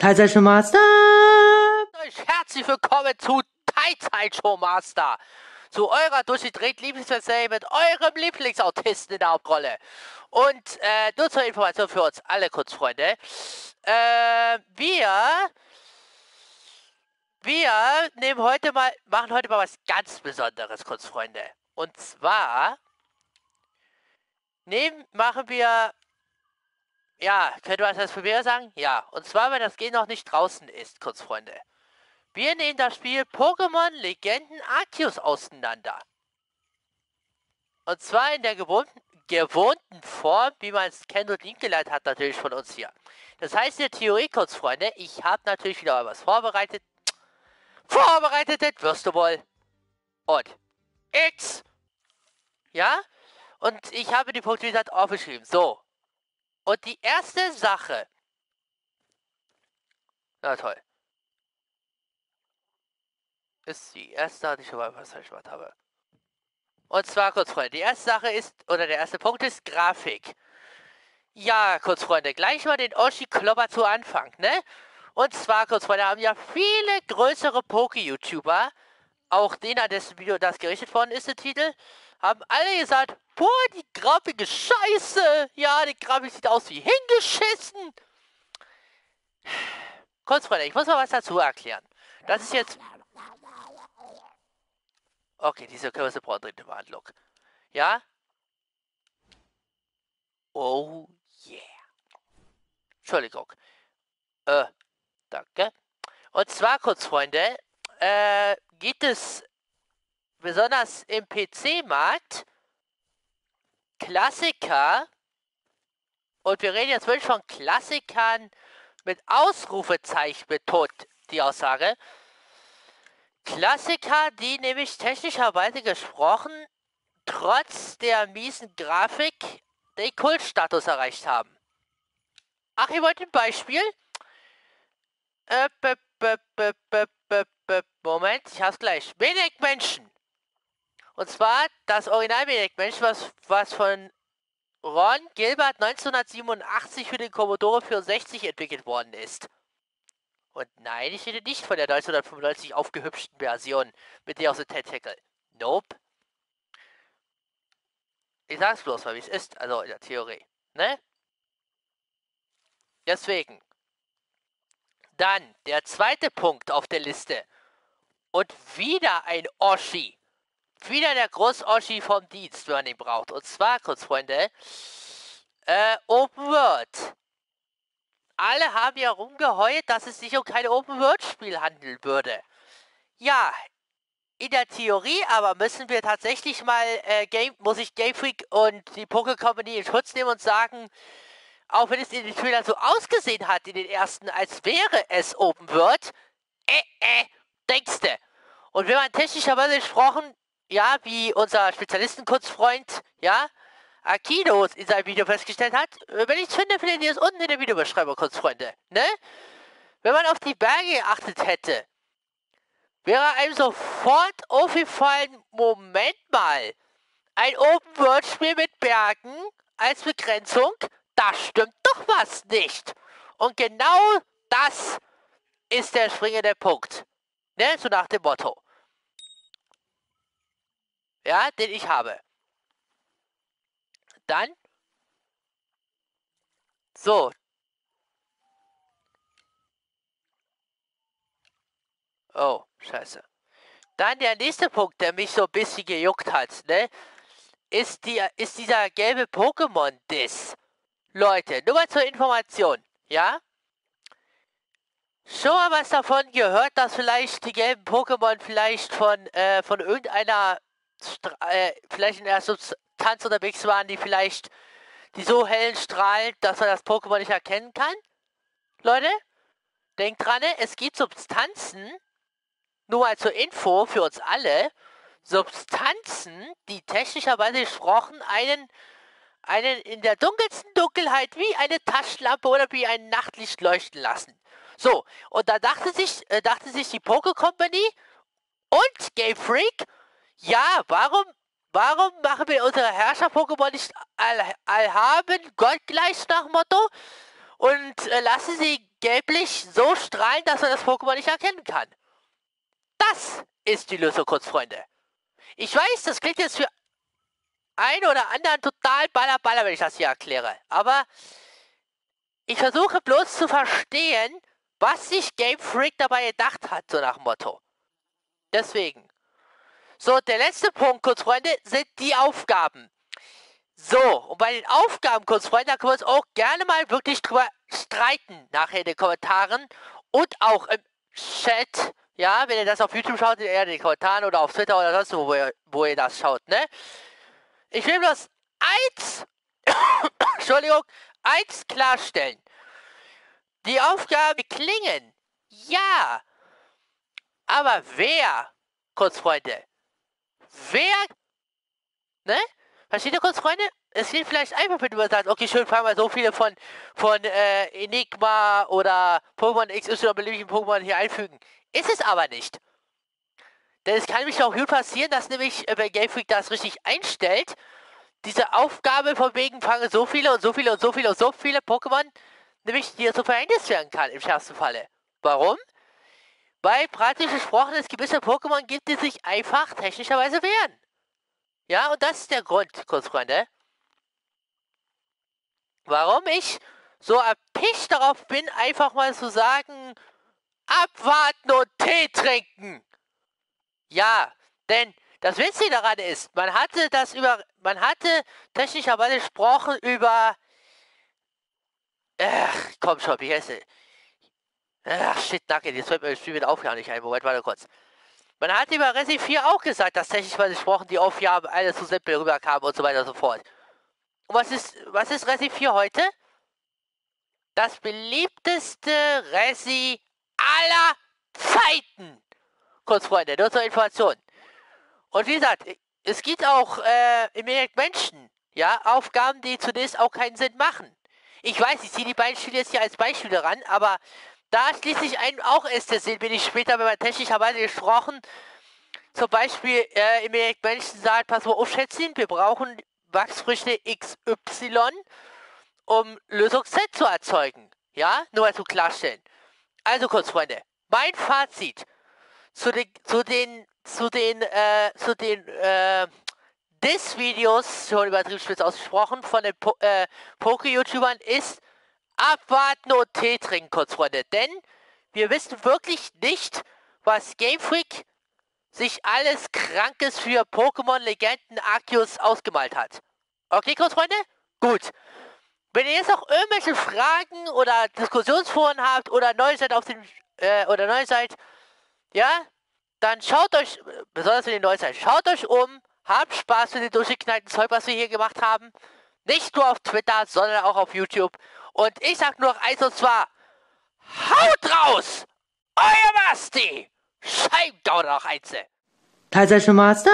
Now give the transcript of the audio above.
Teilzeit Master! Herzlich willkommen zu Teilzeit Master! Zu eurer durchgedreht Lieblingsserie mit eurem Lieblingsautisten in der Hauptrolle. Und äh, nur zur Information für uns alle Kurzfreunde. Äh, wir wir nehmen heute mal, machen heute mal was ganz Besonderes, Kurzfreunde. Und zwar nehmen, machen wir ja, könnte man das für mir sagen? Ja. Und zwar, wenn das Game noch nicht draußen ist, kurz Freunde. Wir nehmen das Spiel Pokémon Legenden Arceus auseinander. Und zwar in der gewohnten, gewohnten Form, wie man es kennt und geleitet hat, natürlich von uns hier. Das heißt in der Theorie, kurz Freunde, ich habe natürlich wieder was vorbereitet. Vorbereitet, wirst du wohl. Und X. Ja? Und ich habe die gesagt, aufgeschrieben. So, und die erste Sache. Na toll. Ist die erste, die ich schon mal was gemacht habe. Und zwar kurz, Freunde. Die erste Sache ist, oder der erste Punkt ist Grafik. Ja, kurz, Freunde, gleich mal den Oshi-Klopper zu Anfang, ne? Und zwar, kurz, Freunde, haben ja viele größere Poke-YouTuber, auch den, an dessen Video das gerichtet worden ist, der Titel, haben alle gesagt, boah, die ist scheiße. Ja, die Grafik sieht aus wie hingeschissen. Kurz, Freunde, ich muss mal was dazu erklären. Das ist jetzt... Okay, diese Kürze braucht dringende Behandlung. Ja? Oh yeah. Entschuldigung. Äh, danke. Und zwar, kurz, Freunde, äh, geht es besonders im PC-Markt Klassiker, und wir reden jetzt wirklich von Klassikern mit Ausrufezeichen betont, die Aussage. Klassiker, die nämlich technischerweise gesprochen, trotz der miesen Grafik, den Kultstatus erreicht haben. Ach, ihr wollt ein Beispiel? Äh, Moment, ich hab's gleich. Wenig Menschen und zwar das Original Mensch, was, was von Ron Gilbert 1987 für den Commodore 64 entwickelt worden ist. Und nein, ich rede nicht von der 1995 aufgehübschten Version mit der aus dem Tentacle. Nope. Ich sag's bloß mal, wie es ist, also in der Theorie. Ne? Deswegen. Dann der zweite Punkt auf der Liste. Und wieder ein Oschi. Wieder der Groß-Oschi vom Dienst, wenn man ihn braucht. Und zwar, kurz Freunde, äh, Open World. Alle haben ja rumgeheult, dass es sich um kein Open World Spiel handeln würde. Ja, in der Theorie aber müssen wir tatsächlich mal, äh, Game, muss ich Game Freak und die Poké Company in Schutz nehmen und sagen, auch wenn es in den Trailern so ausgesehen hat, in den ersten, als wäre es Open World, äh, äh, denkste. Und wenn man technischerweise gesprochen ja, wie unser Spezialistenkurzfreund, ja, Akido in seinem Video festgestellt hat, äh, wenn ich es finde, findet ihr es unten in der Videobeschreibung, Kurzfreunde, ne? Wenn man auf die Berge geachtet hätte, wäre einem sofort aufgefallen, Moment mal, ein Open-World-Spiel mit Bergen als Begrenzung, da stimmt doch was nicht. Und genau das ist der springende Punkt. Ne? So nach dem Motto ja, den ich habe. Dann, so. Oh, scheiße. Dann der nächste Punkt, der mich so ein bisschen gejuckt hat, ne? Ist, die, ist dieser gelbe Pokémon-Diss. Leute, nur mal zur Information, ja? Schon mal was davon gehört, dass vielleicht die gelben Pokémon vielleicht von, äh, von irgendeiner äh, vielleicht in der Substanz unterwegs waren, die vielleicht die so hellen strahlt, dass man das Pokémon nicht erkennen kann? Leute, denkt dran, es gibt Substanzen, nur mal zur Info für uns alle, Substanzen, die technischerweise gesprochen einen, einen in der dunkelsten Dunkelheit wie eine Taschenlampe oder wie ein Nachtlicht leuchten lassen. So, und da dachte sich, äh, dachte sich die Poke Company und Game Freak, ja, warum, warum machen wir unsere Herrscher-Pokémon nicht all, allhaben, gottgleich nach Motto? Und äh, lassen sie gelblich so strahlen, dass man das Pokémon nicht erkennen kann. Das ist die Lösung, Kurzfreunde. Ich weiß, das klingt jetzt für einen oder anderen total baller baller, wenn ich das hier erkläre. Aber ich versuche bloß zu verstehen, was sich Game Freak dabei gedacht hat, so nach Motto. Deswegen. So, der letzte Punkt, Kurzfreunde, sind die Aufgaben. So, und bei den Aufgaben, Kurzfreunde, da können wir uns auch gerne mal wirklich drüber streiten, nachher in den Kommentaren und auch im Chat. Ja, wenn ihr das auf YouTube schaut, eher in den Kommentaren oder auf Twitter oder sonst wo, wo ihr, wo ihr das schaut, ne? Ich will bloß eins, Entschuldigung, eins klarstellen. Die Aufgaben klingen, ja. Aber wer, Kurzfreunde, wer, ne? Versteht ihr kurz, Freunde? Es geht vielleicht einfach, wenn du sagst, okay, schön, fahren wir so viele von, von äh, Enigma oder Pokémon XY beliebigen Pokémon hier einfügen. Ist es aber nicht. Denn es kann nämlich auch gut passieren, dass nämlich, äh, wenn Game Freak das richtig einstellt, diese Aufgabe von wegen fange so viele und so viele und so viele und so viele Pokémon, nämlich dir so Verhängnis werden kann, im schärfsten Falle. Warum? Weil praktisch gesprochen es gewisse Pokémon gibt, die sich einfach technischerweise wehren. Ja, und das ist der Grund, Kurzfreunde, warum ich so erpicht darauf bin, einfach mal zu sagen, abwarten und Tee trinken. Ja, denn das Witzige daran ist, man hatte das über, man hatte technischerweise gesprochen über, ach, komm schon, wie heißt es? Ach, shit, danke, jetzt fällt mir das Spiel mit Aufgaben nicht ein. Moment, warte kurz. Man hat über Resi 4 auch gesagt, dass technischerweise gesprochen die Aufgaben alle zu simpel rüberkamen und so weiter und so fort. Und was ist, was ist Resi 4 heute? Das beliebteste Resi aller Zeiten. Kurz, Freunde, nur zur Information. Und wie gesagt, es gibt auch äh, im Endeffekt Menschen, ja, Aufgaben, die zunächst auch keinen Sinn machen. Ich weiß, ich ziehe die beiden Spiele jetzt hier als Beispiele ran, aber da schließt sich ein auch der Sinn, bin ich später, wenn man technischerweise gesprochen, zum Beispiel äh, im Menschen sagt, pass mal auf, Schätzchen, wir brauchen Wachsfrüchte XY, um Lösung Z zu erzeugen. Ja, nur mal zu klarstellen. Also kurz, Freunde, mein Fazit zu den, zu den, zu den, äh, zu den, äh, Dis-Videos, schon übertrieben spitz ausgesprochen, von den po äh, Poke-YouTubern ist, abwarten und Tee trinken, kurz, Freunde. Denn wir wissen wirklich nicht, was Game Freak sich alles Krankes für Pokémon Legenden Arceus ausgemalt hat. Okay, kurz, Freunde? Gut. Wenn ihr jetzt noch irgendwelche Fragen oder Diskussionsforen habt oder neu seid auf dem, äh, oder neu seid, ja, dann schaut euch, besonders wenn ihr neu seid, schaut euch um, habt Spaß mit dem durchgeknallten Zeug, was wir hier gemacht haben. Nicht nur auf Twitter, sondern auch auf YouTube. Und ich sag nur noch eins und zwar: Haut raus! Euer Basti! Scheibgauder noch Einzel! Teilzeit schon Master!